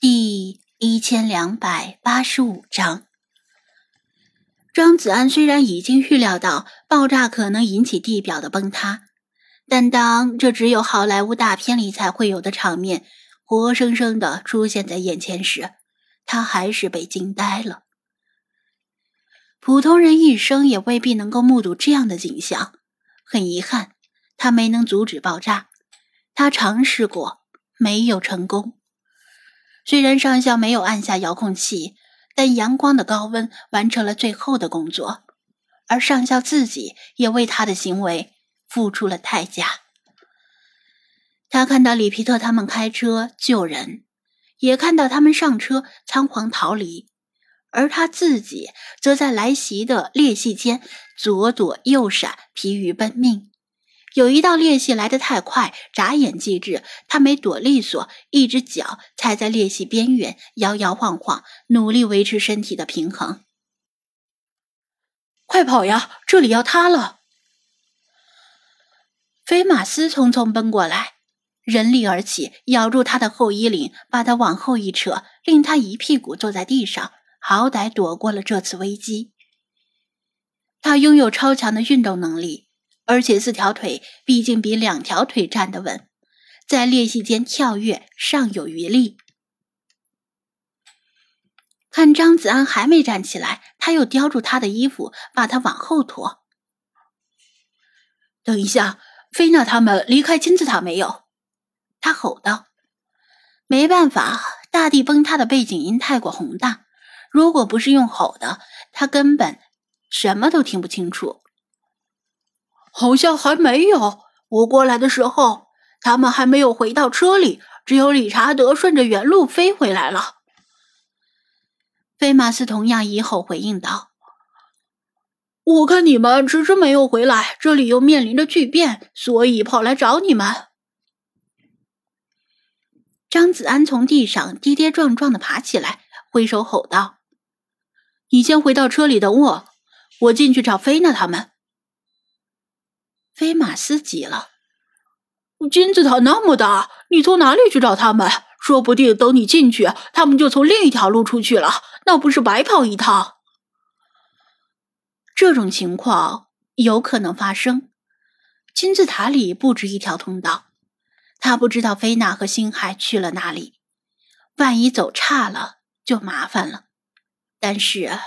第一千两百八十五章，张子安虽然已经预料到爆炸可能引起地表的崩塌，但当这只有好莱坞大片里才会有的场面活生生的出现在眼前时，他还是被惊呆了。普通人一生也未必能够目睹这样的景象。很遗憾，他没能阻止爆炸。他尝试过，没有成功。虽然上校没有按下遥控器，但阳光的高温完成了最后的工作，而上校自己也为他的行为付出了代价。他看到里皮特他们开车救人，也看到他们上车仓皇逃离，而他自己则在来袭的裂隙间左躲右闪，疲于奔命。有一道裂隙来得太快，眨眼即至，他没躲利索，一只脚踩在裂隙边缘，摇摇晃晃，努力维持身体的平衡。快跑呀！这里要塌了！菲马斯匆匆奔过来，人力而起，咬住他的后衣领，把他往后一扯，令他一屁股坐在地上，好歹躲过了这次危机。他拥有超强的运动能力。而且四条腿毕竟比两条腿站得稳，在裂隙间跳跃尚有余力。看张子安还没站起来，他又叼住他的衣服，把他往后拖。等一下，菲娜他们离开金字塔没有？他吼道。没办法，大地崩塌的背景音太过宏大，如果不是用吼的，他根本什么都听不清楚。好像还没有。我过来的时候，他们还没有回到车里，只有理查德顺着原路飞回来了。菲马斯同样以吼回应道：“我看你们迟迟没有回来，这里又面临着巨变，所以跑来找你们。”张子安从地上跌跌撞撞的爬起来，挥手吼道：“你先回到车里等我，我进去找菲娜他们。”菲马斯急了：“金字塔那么大，你从哪里去找他们？说不定等你进去，他们就从另一条路出去了，那不是白跑一趟？”这种情况有可能发生。金字塔里不止一条通道，他不知道菲娜和星海去了哪里，万一走岔了就麻烦了。但是，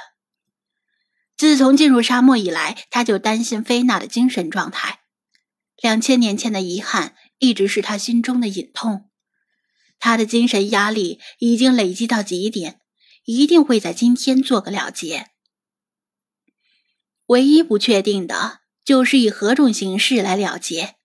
自从进入沙漠以来，他就担心菲娜的精神状态。两千年前的遗憾一直是他心中的隐痛，他的精神压力已经累积到极点，一定会在今天做个了结。唯一不确定的就是以何种形式来了结。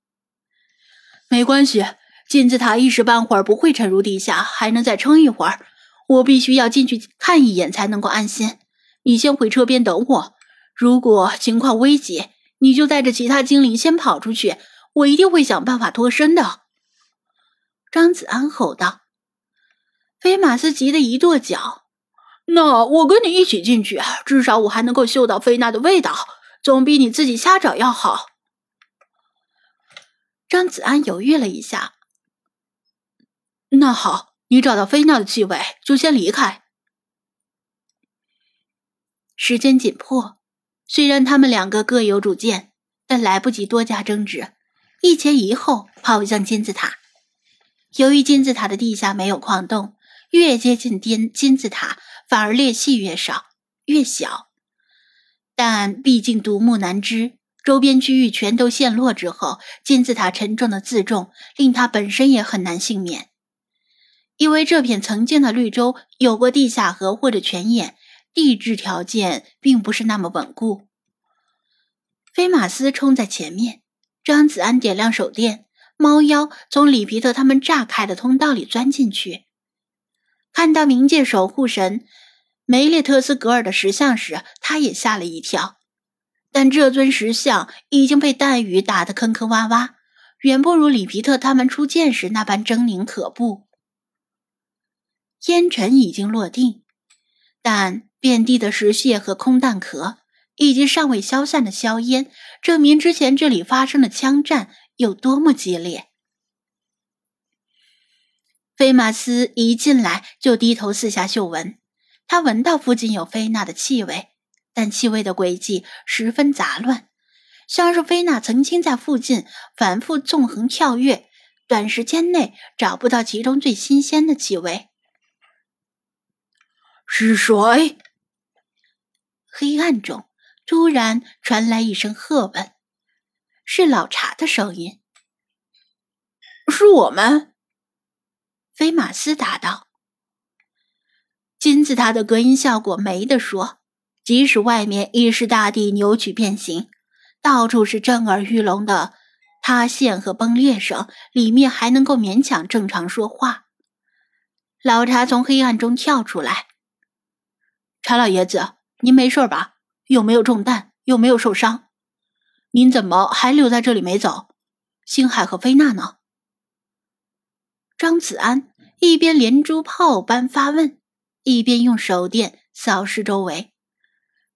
没关系，金字塔一时半会儿不会沉入地下，还能再撑一会儿。我必须要进去看一眼才能够安心。你先回车边等我，如果情况危急。你就带着其他精灵先跑出去，我一定会想办法脱身的。”张子安吼道。菲马斯急得一跺脚：“那我跟你一起进去，至少我还能够嗅到菲娜的味道，总比你自己瞎找要好。”张子安犹豫了一下：“那好，你找到菲娜的气味就先离开。”时间紧迫。虽然他们两个各有主见，但来不及多加争执，一前一后跑向金字塔。由于金字塔的地下没有矿洞，越接近金金字塔，反而裂隙越少越小。但毕竟独木难支，周边区域全都陷落之后，金字塔沉重的自重令它本身也很难幸免。因为这片曾经的绿洲有过地下河或者泉眼。地质条件并不是那么稳固。菲马斯冲在前面，张子安点亮手电，猫妖从里皮特他们炸开的通道里钻进去。看到冥界守护神梅列特斯格尔的石像时，他也吓了一跳。但这尊石像已经被弹雨打得坑坑洼洼，远不如里皮特他们初见时那般狰狞可怖。烟尘已经落定，但。遍地的石屑和空弹壳，以及尚未消散的硝烟，证明之前这里发生的枪战有多么激烈。菲马斯一进来就低头四下嗅闻，他闻到附近有菲娜的气味，但气味的轨迹十分杂乱，像是菲娜曾经在附近反复纵横跳跃，短时间内找不到其中最新鲜的气味。是谁？黑暗中突然传来一声喝问，是老茶的声音。是我们。菲马斯答道：“金字塔的隔音效果没得说，即使外面已是大地扭曲变形，到处是震耳欲聋的塌陷和崩裂声，里面还能够勉强正常说话。”老茶从黑暗中跳出来：“查老爷子，您没事吧？有没有中弹？有没有受伤？您怎么还留在这里没走？星海和菲娜呢？”张子安一边连珠炮般发问，一边用手电扫视周围。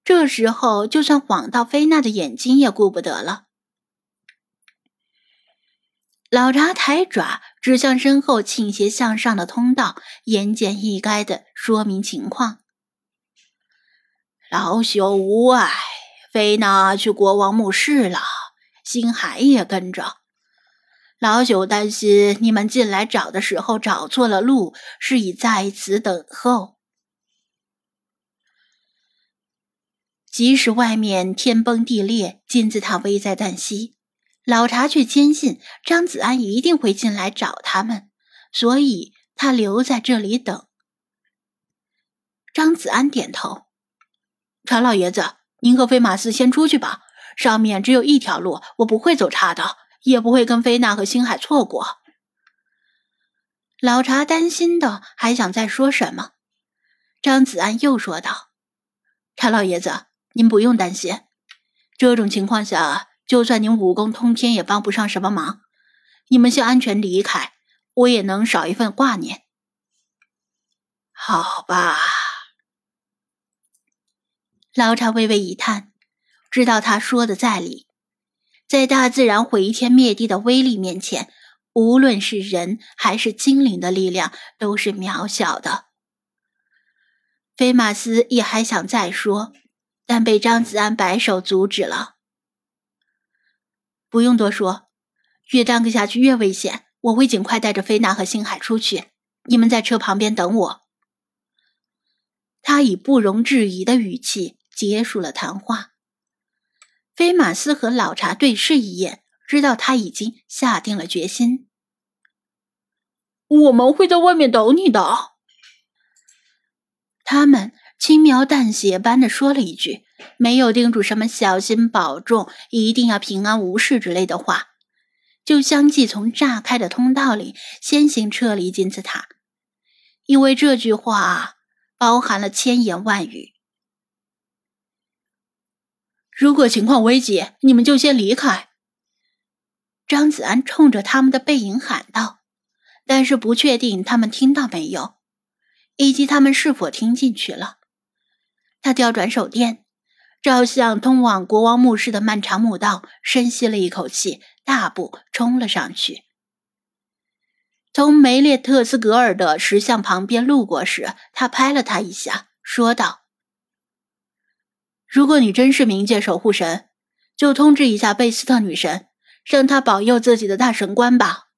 这时候，就算晃到菲娜的眼睛也顾不得了。老查抬爪指向身后倾斜向上的通道，言简意赅的说明情况：“老朽无碍，菲娜去国王墓室了，星海也跟着。”老朽担心你们进来找的时候找错了路，是以在此等候。即使外面天崩地裂，金字塔危在旦夕，老查却坚信张子安一定会进来找他们，所以他留在这里等。张子安点头：“查老爷子，您和飞马斯先出去吧，上面只有一条路，我不会走岔的。”也不会跟菲娜和星海错过。老查担心的还想再说什么，张子安又说道：“查老爷子，您不用担心，这种情况下，就算您武功通天，也帮不上什么忙。你们先安全离开，我也能少一份挂念。”好吧。老查微微一叹，知道他说的在理。在大自然毁天灭地的威力面前，无论是人还是精灵的力量都是渺小的。菲马斯也还想再说，但被张子安摆手阻止了。不用多说，越耽搁下去越危险。我会尽快带着菲娜和星海出去，你们在车旁边等我。他以不容置疑的语气结束了谈话。菲马斯和老查对视一眼，知道他已经下定了决心。我们会在外面等你的。他们轻描淡写般的说了一句，没有叮嘱什么小心保重、一定要平安无事之类的话，就相继从炸开的通道里先行撤离金字塔，因为这句话包含了千言万语。如果情况危急，你们就先离开。”张子安冲着他们的背影喊道，但是不确定他们听到没有，以及他们是否听进去了。他调转手电，照向通往国王墓室的漫长墓道，深吸了一口气，大步冲了上去。从梅列特斯格尔的石像旁边路过时，他拍了他一下，说道。如果你真是冥界守护神，就通知一下贝斯特女神，让她保佑自己的大神官吧。